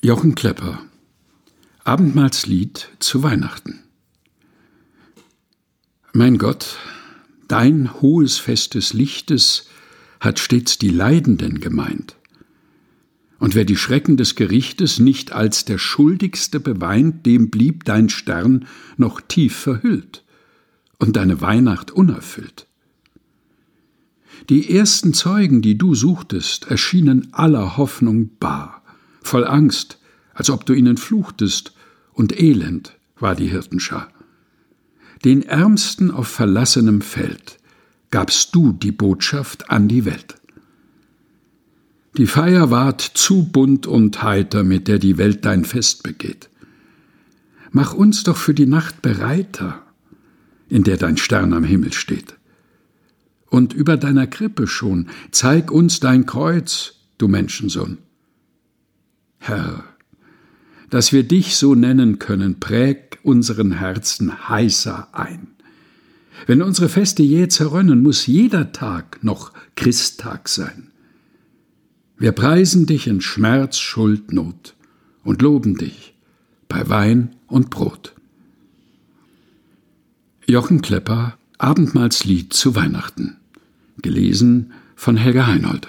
Jochen Klepper Abendmahlslied zu Weihnachten Mein Gott, dein hohes Fest des Lichtes hat stets die Leidenden gemeint. Und wer die Schrecken des Gerichtes nicht als der Schuldigste beweint, dem blieb dein Stern noch tief verhüllt und deine Weihnacht unerfüllt. Die ersten Zeugen, die du suchtest, erschienen aller Hoffnung bar, voll Angst, als ob du ihnen fluchtest, und elend war die Hirtenschar. Den Ärmsten auf verlassenem Feld gabst du die Botschaft an die Welt. Die Feier ward zu bunt und heiter, mit der die Welt dein Fest begeht. Mach uns doch für die Nacht bereiter, in der dein Stern am Himmel steht. Und über deiner Krippe schon, zeig uns dein Kreuz, du Menschensohn. Herr, dass wir dich so nennen können, präg unseren Herzen heißer ein. Wenn unsere Feste jäh zerrönnen, muss jeder Tag noch Christtag sein. Wir preisen dich in Schmerz, Schuld, Not und loben dich bei Wein und Brot. Jochen Klepper Abendmahlslied zu Weihnachten. Gelesen von Helga Heinold.